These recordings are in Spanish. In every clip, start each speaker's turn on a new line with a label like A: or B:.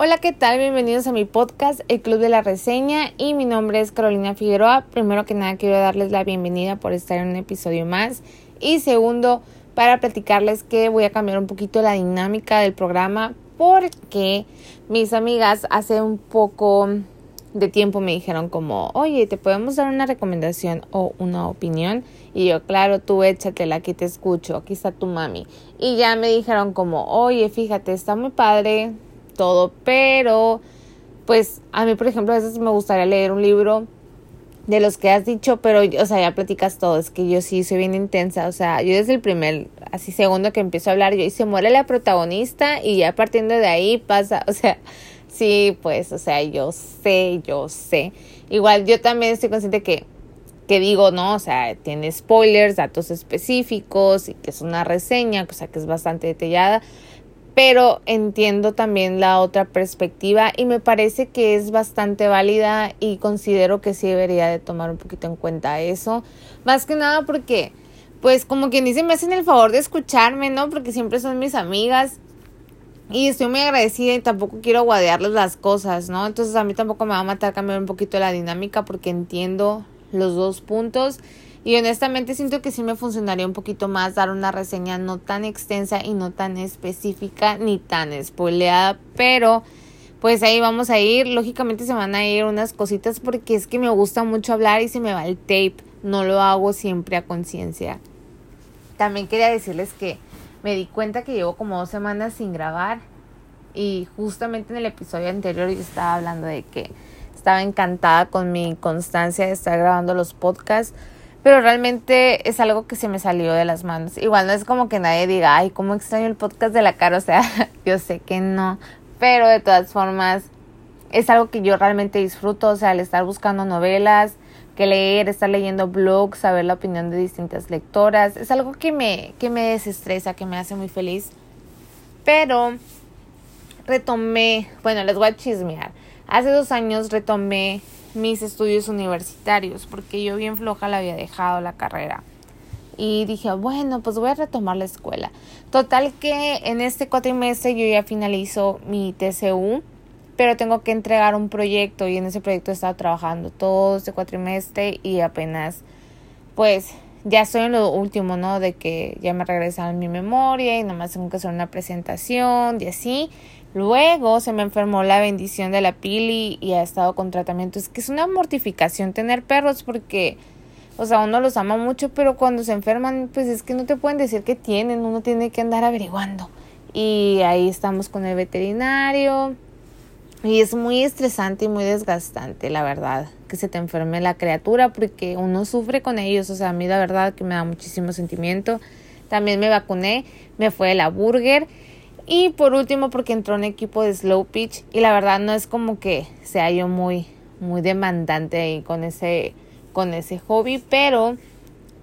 A: Hola, ¿qué tal? Bienvenidos a mi podcast, El Club de la Reseña, y mi nombre es Carolina Figueroa. Primero que nada, quiero darles la bienvenida por estar en un episodio más. Y segundo, para platicarles que voy a cambiar un poquito la dinámica del programa porque mis amigas hace un poco de tiempo me dijeron como, oye, ¿te podemos dar una recomendación o una opinión? Y yo, claro, tú échatela, aquí te escucho, aquí está tu mami. Y ya me dijeron como, oye, fíjate, está muy padre, todo, pero pues a mí, por ejemplo, a veces me gustaría leer un libro de los que has dicho, pero, o sea, ya platicas todo, es que yo sí soy bien intensa, o sea, yo desde el primer, así segundo que empiezo a hablar, yo y se muere la protagonista y ya partiendo de ahí pasa, o sea, sí, pues, o sea, yo sé, yo sé. Igual yo también estoy consciente que, que digo, ¿no? O sea, tiene spoilers, datos específicos y que es una reseña, o sea, que es bastante detallada, pero entiendo también la otra perspectiva y me parece que es bastante válida y considero que sí debería de tomar un poquito en cuenta eso, más que nada porque pues como quien dice me hacen el favor de escucharme, ¿no? Porque siempre son mis amigas y estoy muy agradecida y tampoco quiero guadearles las cosas, ¿no? Entonces a mí tampoco me va a matar cambiar un poquito la dinámica porque entiendo los dos puntos y honestamente siento que sí me funcionaría un poquito más dar una reseña no tan extensa y no tan específica ni tan spoileada, pero pues ahí vamos a ir. Lógicamente se van a ir unas cositas porque es que me gusta mucho hablar y se me va el tape. No lo hago siempre a conciencia. También quería decirles que me di cuenta que llevo como dos semanas sin grabar y justamente en el episodio anterior yo estaba hablando de que estaba encantada con mi constancia de estar grabando los podcasts pero realmente es algo que se me salió de las manos. Igual no es como que nadie diga, ay, cómo extraño el podcast de la cara, o sea, yo sé que no, pero de todas formas es algo que yo realmente disfruto, o sea, al estar buscando novelas, que leer, estar leyendo blogs, saber la opinión de distintas lectoras, es algo que me, que me desestresa, que me hace muy feliz. Pero retomé, bueno, les voy a chismear. Hace dos años retomé mis estudios universitarios, porque yo bien floja la había dejado la carrera. Y dije, bueno, pues voy a retomar la escuela. Total que en este cuatrimestre yo ya finalizo mi TCU, pero tengo que entregar un proyecto y en ese proyecto he estado trabajando todo este cuatrimestre y apenas, pues ya estoy en lo último, ¿no? De que ya me regresaron mi memoria y nomás tengo que hacer una presentación y así. Luego se me enfermó la bendición de la pili y ha estado con tratamiento. Es que es una mortificación tener perros porque, o sea, uno los ama mucho, pero cuando se enferman, pues es que no te pueden decir que tienen, uno tiene que andar averiguando. Y ahí estamos con el veterinario. Y es muy estresante y muy desgastante, la verdad, que se te enferme la criatura porque uno sufre con ellos. O sea, a mí la verdad que me da muchísimo sentimiento. También me vacuné, me fue la burger y por último, porque entró un equipo de slow pitch y la verdad no es como que sea yo muy, muy demandante ahí con ese, con ese hobby, pero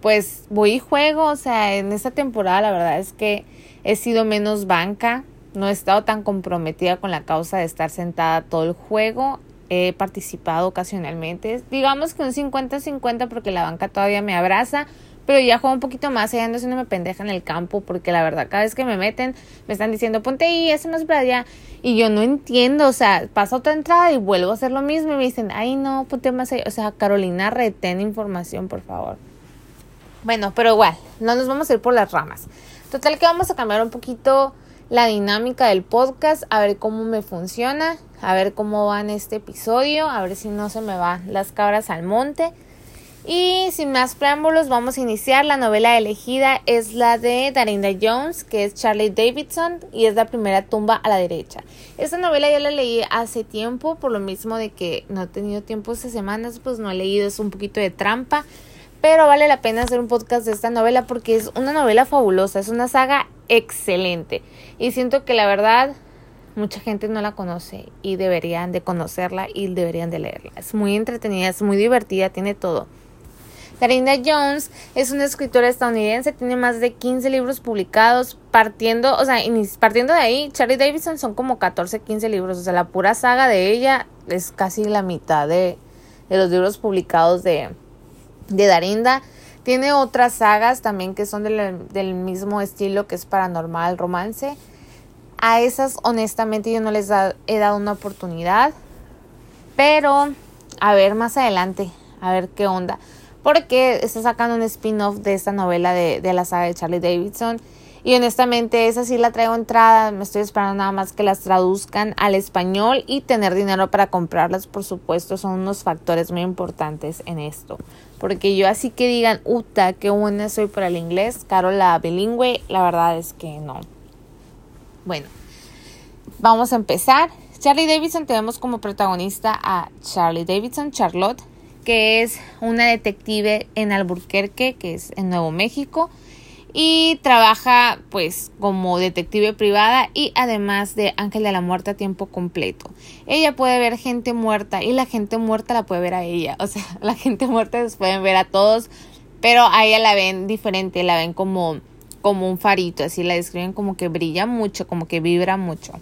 A: pues voy y juego, o sea, en esta temporada la verdad es que he sido menos banca, no he estado tan comprometida con la causa de estar sentada todo el juego, he participado ocasionalmente, digamos que un 50-50 porque la banca todavía me abraza, pero ya juego un poquito más y ando me pendeja en el campo porque la verdad cada vez que me meten me están diciendo ponte ahí, eso más para allá y yo no entiendo, o sea, paso otra entrada y vuelvo a hacer lo mismo y me dicen, ay no, ponte más ahí, o sea, Carolina, retén información por favor. Bueno, pero igual, no nos vamos a ir por las ramas. Total que vamos a cambiar un poquito la dinámica del podcast, a ver cómo me funciona, a ver cómo va en este episodio, a ver si no se me van las cabras al monte. Y sin más preámbulos, vamos a iniciar. La novela elegida es la de Darinda Jones, que es Charlie Davidson, y es la primera tumba a la derecha. Esta novela ya la leí hace tiempo, por lo mismo de que no he tenido tiempo estas semanas, pues no he leído, es un poquito de trampa. Pero vale la pena hacer un podcast de esta novela porque es una novela fabulosa, es una saga excelente. Y siento que la verdad mucha gente no la conoce y deberían de conocerla y deberían de leerla. Es muy entretenida, es muy divertida, tiene todo. Darinda Jones es una escritora estadounidense, tiene más de 15 libros publicados, partiendo, o sea, partiendo de ahí, Charlie Davidson son como 14, 15 libros, o sea, la pura saga de ella es casi la mitad de, de los libros publicados de, de Darinda. Tiene otras sagas también que son del, del mismo estilo que es paranormal, romance. a esas honestamente yo no les he dado una oportunidad. Pero a ver más adelante, a ver qué onda. Porque está sacando un spin-off de esta novela de, de la saga de Charlie Davidson. Y honestamente, esa sí la traigo entrada. Me estoy esperando nada más que las traduzcan al español y tener dinero para comprarlas, por supuesto, son unos factores muy importantes en esto. Porque yo así que digan, uta, qué buena soy para el inglés, Carola bilingüe, la verdad es que no. Bueno, vamos a empezar. Charlie Davidson tenemos como protagonista a Charlie Davidson, Charlotte, que es una detective en Albuquerque, que es en Nuevo México y trabaja pues como detective privada y además de ángel de la muerte a tiempo completo. Ella puede ver gente muerta y la gente muerta la puede ver a ella, o sea, la gente muerta les pueden ver a todos, pero a ella la ven diferente, la ven como como un farito, así la describen como que brilla mucho, como que vibra mucho.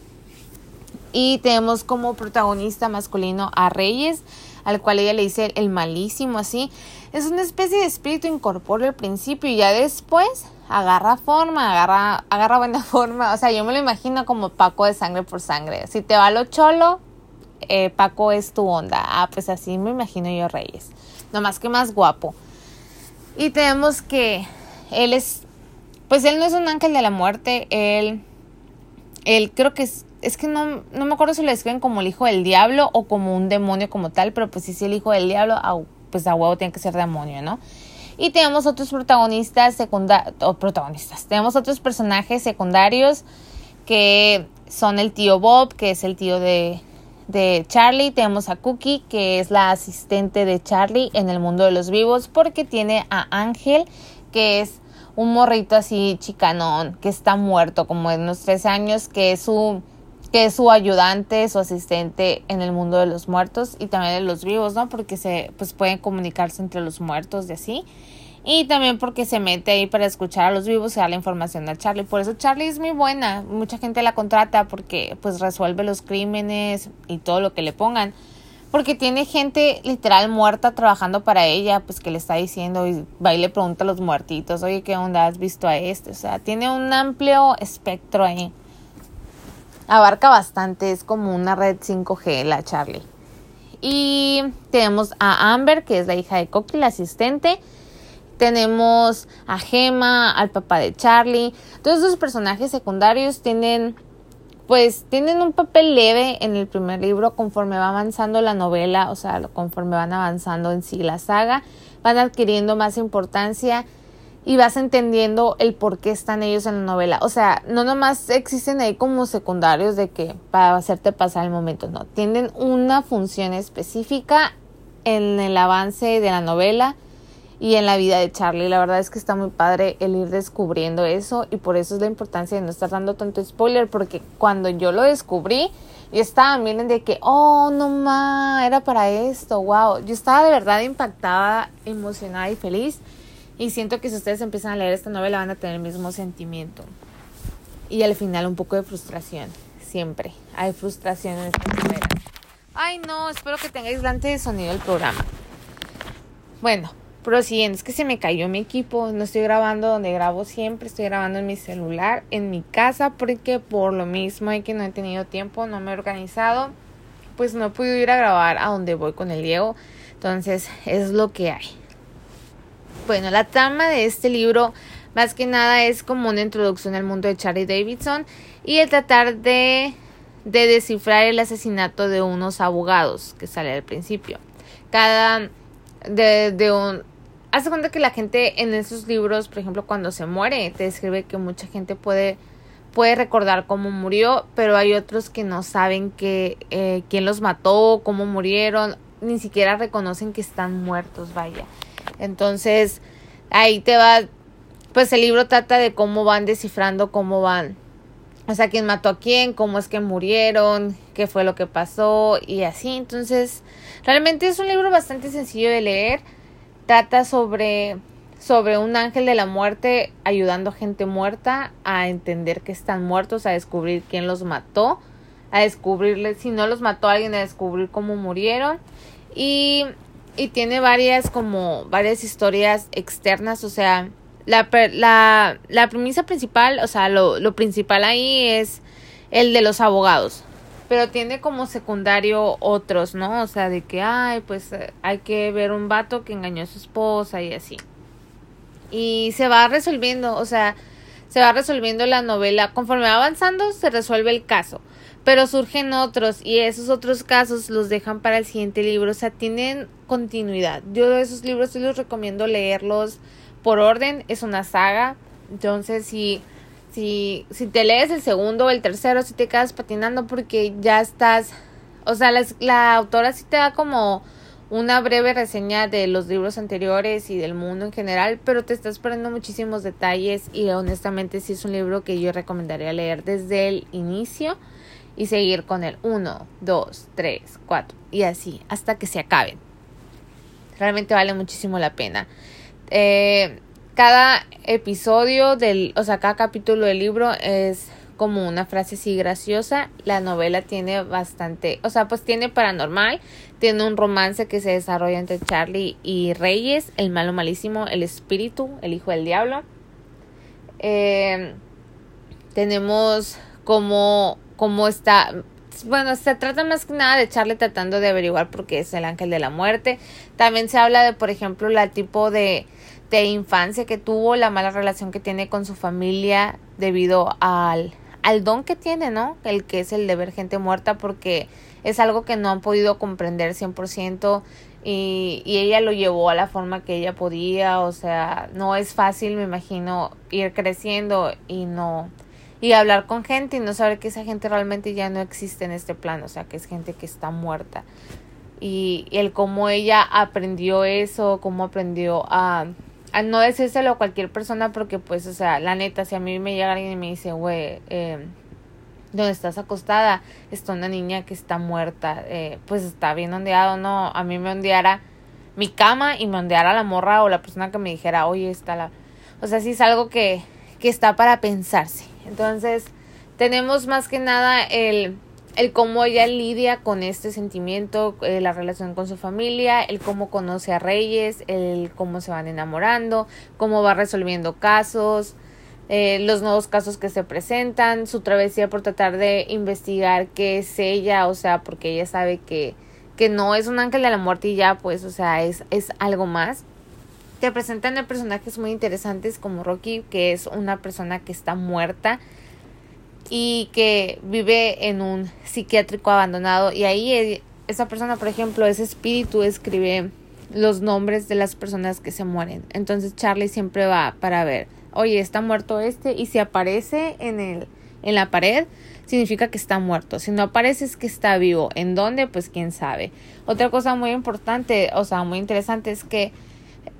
A: Y tenemos como protagonista masculino a Reyes, al cual ella le dice el malísimo, así. Es una especie de espíritu incorpóreo al principio y ya después agarra forma, agarra, agarra buena forma. O sea, yo me lo imagino como Paco de sangre por sangre. Si te va lo cholo, eh, Paco es tu onda. Ah, pues así me imagino yo Reyes. más que más guapo. Y tenemos que él es, pues él no es un ángel de la muerte, él, él creo que es, es que no, no me acuerdo si lo describen como el hijo del diablo o como un demonio como tal, pero pues si es el hijo del diablo, pues a huevo tiene que ser demonio, ¿no? Y tenemos otros protagonistas secundarios, o protagonistas, tenemos otros personajes secundarios que son el tío Bob, que es el tío de, de Charlie. Tenemos a Cookie, que es la asistente de Charlie en el mundo de los vivos, porque tiene a Ángel, que es un morrito así chicanón, que está muerto como de unos tres años, que es su que es su ayudante, su asistente en el mundo de los muertos y también de los vivos, ¿no? Porque se pues pueden comunicarse entre los muertos y así. Y también porque se mete ahí para escuchar a los vivos y dar la información a Charlie. Por eso Charlie es muy buena. Mucha gente la contrata porque pues resuelve los crímenes y todo lo que le pongan. Porque tiene gente literal muerta trabajando para ella, pues que le está diciendo y va y le pregunta a los muertitos, oye, ¿qué onda has visto a este? O sea, tiene un amplio espectro ahí abarca bastante, es como una red 5G la Charlie. Y tenemos a Amber, que es la hija de Coqui, la asistente. Tenemos a Gemma, al papá de Charlie. Todos esos personajes secundarios tienen, pues, tienen un papel leve en el primer libro conforme va avanzando la novela, o sea, conforme van avanzando en sí la saga, van adquiriendo más importancia y vas entendiendo el por qué están ellos en la novela. O sea, no nomás existen ahí como secundarios de que para hacerte pasar el momento, no, tienen una función específica en el avance de la novela y en la vida de Charlie. La verdad es que está muy padre el ir descubriendo eso y por eso es la importancia de no estar dando tanto spoiler porque cuando yo lo descubrí, yo estaba miren de que, oh, no más, era para esto, wow. Yo estaba de verdad impactada, emocionada y feliz y siento que si ustedes empiezan a leer esta novela van a tener el mismo sentimiento. Y al final un poco de frustración. Siempre hay frustración en esta novela. Ay, no, espero que tenga aislante de sonido el programa. Bueno, prosiguiendo, es que se me cayó mi equipo. No estoy grabando donde grabo siempre, estoy grabando en mi celular, en mi casa, porque por lo mismo hay que no he tenido tiempo, no me he organizado. Pues no he podido ir a grabar a donde voy con el Diego. Entonces, es lo que hay. Bueno, la trama de este libro más que nada es como una introducción al mundo de Charlie Davidson y el tratar de, de descifrar el asesinato de unos abogados que sale al principio. Cada de, de un hace cuenta que la gente en esos libros, por ejemplo, cuando se muere, te describe que mucha gente puede puede recordar cómo murió, pero hay otros que no saben que eh, quién los mató, cómo murieron, ni siquiera reconocen que están muertos, vaya. Entonces, ahí te va, pues el libro trata de cómo van descifrando, cómo van, o sea, quién mató a quién, cómo es que murieron, qué fue lo que pasó y así. Entonces, realmente es un libro bastante sencillo de leer. Trata sobre sobre un ángel de la muerte ayudando a gente muerta a entender que están muertos, a descubrir quién los mató, a descubrirles si no los mató alguien, a descubrir cómo murieron. Y y tiene varias como varias historias externas, o sea, la, la, la premisa principal, o sea, lo, lo principal ahí es el de los abogados. Pero tiene como secundario otros, ¿no? O sea, de que, ay, pues hay que ver un vato que engañó a su esposa y así. Y se va resolviendo, o sea, se va resolviendo la novela. Conforme va avanzando, se resuelve el caso. Pero surgen otros y esos otros casos los dejan para el siguiente libro. O sea, tienen continuidad. Yo esos libros sí los recomiendo leerlos por orden. Es una saga. Entonces, si si, si te lees el segundo o el tercero, si te quedas patinando porque ya estás, o sea, la, autora sí te da como una breve reseña de los libros anteriores y del mundo en general, pero te estás perdiendo muchísimos detalles y honestamente sí es un libro que yo recomendaría leer desde el inicio y seguir con el 1, 2, 3, 4 y así hasta que se acaben. Realmente vale muchísimo la pena. Eh, cada episodio del, o sea, cada capítulo del libro es como una frase así graciosa. La novela tiene bastante, o sea, pues tiene paranormal, tiene un romance que se desarrolla entre Charlie y Reyes, el malo malísimo, el espíritu, el hijo del diablo. Eh, tenemos como, como está, bueno, se trata más que nada de Charlie tratando de averiguar por qué es el ángel de la muerte. También se habla de, por ejemplo, la tipo de de infancia que tuvo, la mala relación que tiene con su familia debido al, al don que tiene, ¿no? El que es el de ver gente muerta porque es algo que no han podido comprender 100% y, y ella lo llevó a la forma que ella podía, o sea, no es fácil, me imagino, ir creciendo y no y hablar con gente y no saber que esa gente realmente ya no existe en este plano, o sea, que es gente que está muerta. Y, el cómo ella aprendió eso, cómo aprendió a, no decírselo a cualquier persona porque pues, o sea, la neta, si a mí me llega alguien y me dice, güey, eh, estás acostada está una niña que está muerta, eh, pues está bien ondeado, ¿no? A mí me ondeara mi cama y me ondeara la morra o la persona que me dijera, oye, está la... O sea, sí es algo que, que está para pensarse. Entonces, tenemos más que nada el el cómo ella lidia con este sentimiento, eh, la relación con su familia, el cómo conoce a Reyes, el cómo se van enamorando, cómo va resolviendo casos, eh, los nuevos casos que se presentan, su travesía por tratar de investigar qué es ella, o sea, porque ella sabe que, que no es un ángel de la muerte y ya, pues, o sea, es, es algo más. Te presentan a personajes muy interesantes como Rocky, que es una persona que está muerta y que vive en un psiquiátrico abandonado y ahí eh, esa persona, por ejemplo, ese espíritu escribe los nombres de las personas que se mueren. Entonces Charlie siempre va para ver, oye, está muerto este y si aparece en el en la pared significa que está muerto. Si no aparece es que está vivo. ¿En dónde? Pues quién sabe. Otra cosa muy importante, o sea, muy interesante es que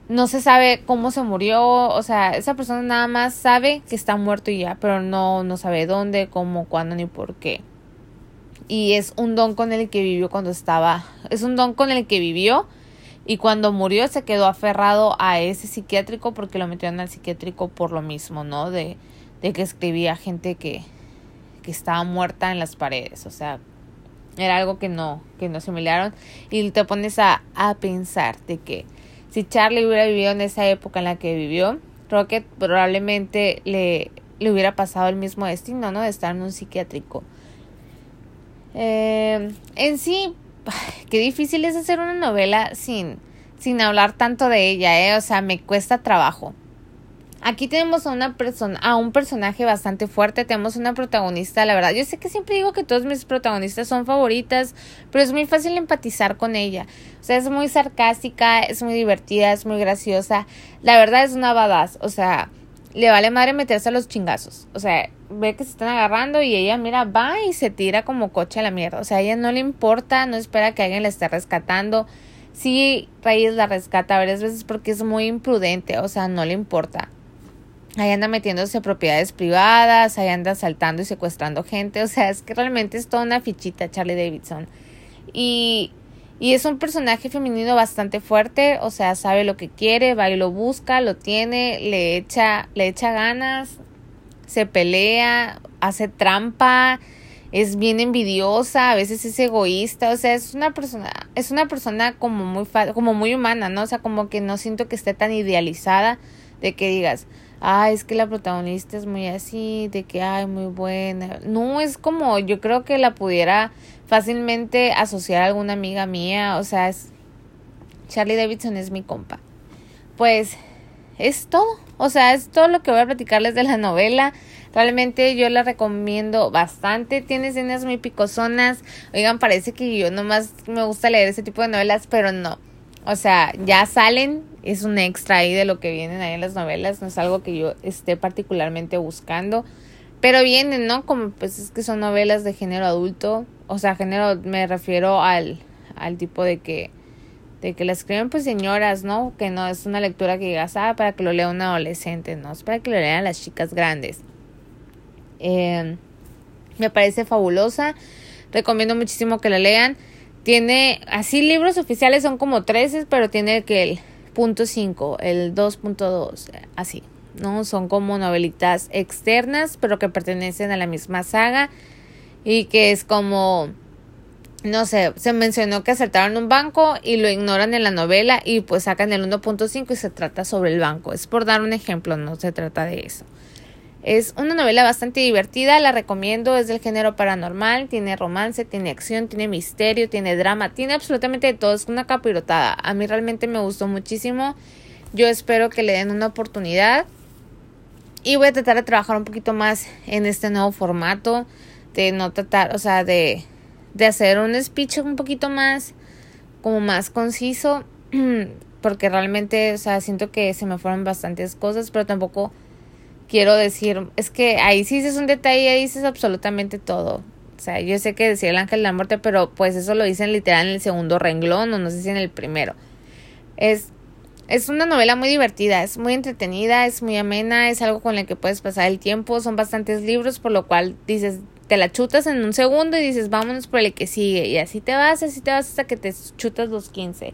A: no se sabe cómo se murió, o sea, esa persona nada más sabe que está muerto y ya, pero no, no sabe dónde, cómo, cuándo ni por qué. Y es un don con el que vivió cuando estaba, es un don con el que vivió y cuando murió se quedó aferrado a ese psiquiátrico porque lo metieron al psiquiátrico por lo mismo, ¿no? De, de que escribía gente que, que estaba muerta en las paredes, o sea, era algo que no, que no asimilaron y te pones a, a pensar de que si Charlie hubiera vivido en esa época en la que vivió, Rocket probablemente le, le hubiera pasado el mismo destino, ¿no? De estar en un psiquiátrico. Eh, en sí, qué difícil es hacer una novela sin, sin hablar tanto de ella, ¿eh? O sea, me cuesta trabajo. Aquí tenemos a una persona, a un personaje bastante fuerte, tenemos una protagonista, la verdad, yo sé que siempre digo que todos mis protagonistas son favoritas, pero es muy fácil empatizar con ella. O sea, es muy sarcástica, es muy divertida, es muy graciosa. La verdad es una badass, o sea, le vale madre meterse a los chingazos. O sea, ve que se están agarrando y ella, mira, va y se tira como coche a la mierda. O sea, a ella no le importa, no espera que alguien la esté rescatando. Sí, Reyes la rescata varias veces porque es muy imprudente, o sea, no le importa. Ahí anda metiéndose propiedades privadas, ahí anda asaltando y secuestrando gente. O sea, es que realmente es toda una fichita Charlie Davidson. Y, y es un personaje femenino bastante fuerte. O sea, sabe lo que quiere, va y lo busca, lo tiene, le echa, le echa ganas, se pelea, hace trampa, es bien envidiosa, a veces es egoísta. O sea, es una persona, es una persona como muy, como muy humana, ¿no? O sea, como que no siento que esté tan idealizada de que digas, ay, es que la protagonista es muy así, de que, ay, muy buena. No, es como, yo creo que la pudiera fácilmente asociar a alguna amiga mía, o sea, es, Charlie Davidson es mi compa. Pues es todo, o sea, es todo lo que voy a platicarles de la novela. Realmente yo la recomiendo bastante. Tiene escenas muy picosonas. Oigan, parece que yo nomás me gusta leer ese tipo de novelas, pero no. O sea, ya salen, es un extra ahí de lo que vienen ahí en las novelas, no es algo que yo esté particularmente buscando, pero vienen, ¿no? Como pues es que son novelas de género adulto, o sea, género me refiero al, al tipo de que de que la escriben pues señoras, ¿no? Que no es una lectura que digas, ah, para que lo lea un adolescente, no, es para que lo lean las chicas grandes. Eh, me parece fabulosa, recomiendo muchísimo que la lean. Tiene, así libros oficiales son como 13, pero tiene que el 5, el 2.2, así, ¿no? Son como novelitas externas, pero que pertenecen a la misma saga y que es como, no sé, se mencionó que acertaron un banco y lo ignoran en la novela y pues sacan el 1.5 y se trata sobre el banco. Es por dar un ejemplo, no se trata de eso. Es una novela bastante divertida, la recomiendo, es del género paranormal, tiene romance, tiene acción, tiene misterio, tiene drama, tiene absolutamente de todo, es una capirotada. A mí realmente me gustó muchísimo. Yo espero que le den una oportunidad. Y voy a tratar de trabajar un poquito más en este nuevo formato, de no tratar, o sea, de, de hacer un speech un poquito más, como más conciso, porque realmente, o sea, siento que se me fueron bastantes cosas, pero tampoco quiero decir, es que ahí sí dices un detalle, ahí dices absolutamente todo. O sea, yo sé que decía el ángel de la muerte, pero pues eso lo dicen literal en el segundo renglón o no sé si en el primero. Es, es una novela muy divertida, es muy entretenida, es muy amena, es algo con el que puedes pasar el tiempo, son bastantes libros, por lo cual dices, te la chutas en un segundo y dices, vámonos por el que sigue. Y así te vas, así te vas hasta que te chutas los 15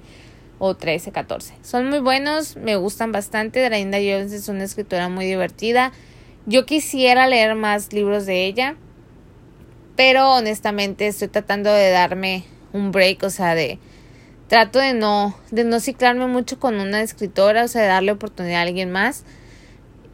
A: o 13, 14. Son muy buenos, me gustan bastante. Drainda Jones es una escritora muy divertida. Yo quisiera leer más libros de ella, pero honestamente estoy tratando de darme un break, o sea, de trato de no de no ciclarme mucho con una escritora, o sea, de darle oportunidad a alguien más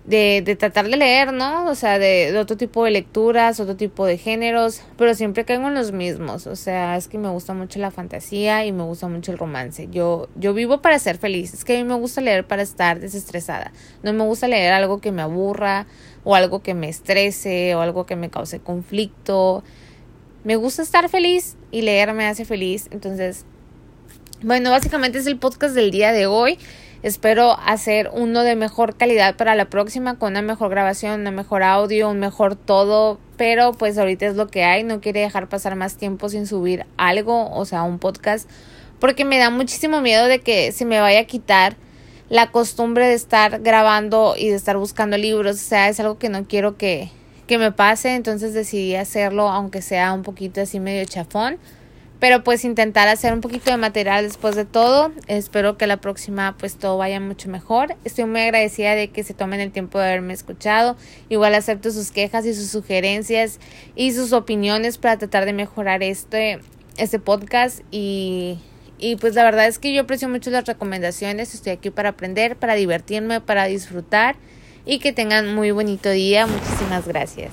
A: de, de tratar de leer, ¿no? O sea, de, otro tipo de lecturas, otro tipo de géneros, pero siempre caigo en los mismos. O sea, es que me gusta mucho la fantasía y me gusta mucho el romance. Yo, yo vivo para ser feliz. Es que a mí me gusta leer para estar desestresada. No me gusta leer algo que me aburra o algo que me estrese o algo que me cause conflicto. Me gusta estar feliz y leer me hace feliz. Entonces, bueno, básicamente es el podcast del día de hoy. Espero hacer uno de mejor calidad para la próxima, con una mejor grabación, una mejor audio, un mejor todo. Pero pues ahorita es lo que hay. No quiere dejar pasar más tiempo sin subir algo, o sea, un podcast. Porque me da muchísimo miedo de que se me vaya a quitar la costumbre de estar grabando y de estar buscando libros. O sea, es algo que no quiero que, que me pase. Entonces decidí hacerlo, aunque sea un poquito así medio chafón pero pues intentar hacer un poquito de material después de todo. Espero que la próxima pues todo vaya mucho mejor. Estoy muy agradecida de que se tomen el tiempo de haberme escuchado. Igual acepto sus quejas y sus sugerencias y sus opiniones para tratar de mejorar este, este podcast y y pues la verdad es que yo aprecio mucho las recomendaciones, estoy aquí para aprender, para divertirme, para disfrutar y que tengan muy bonito día. Muchísimas gracias.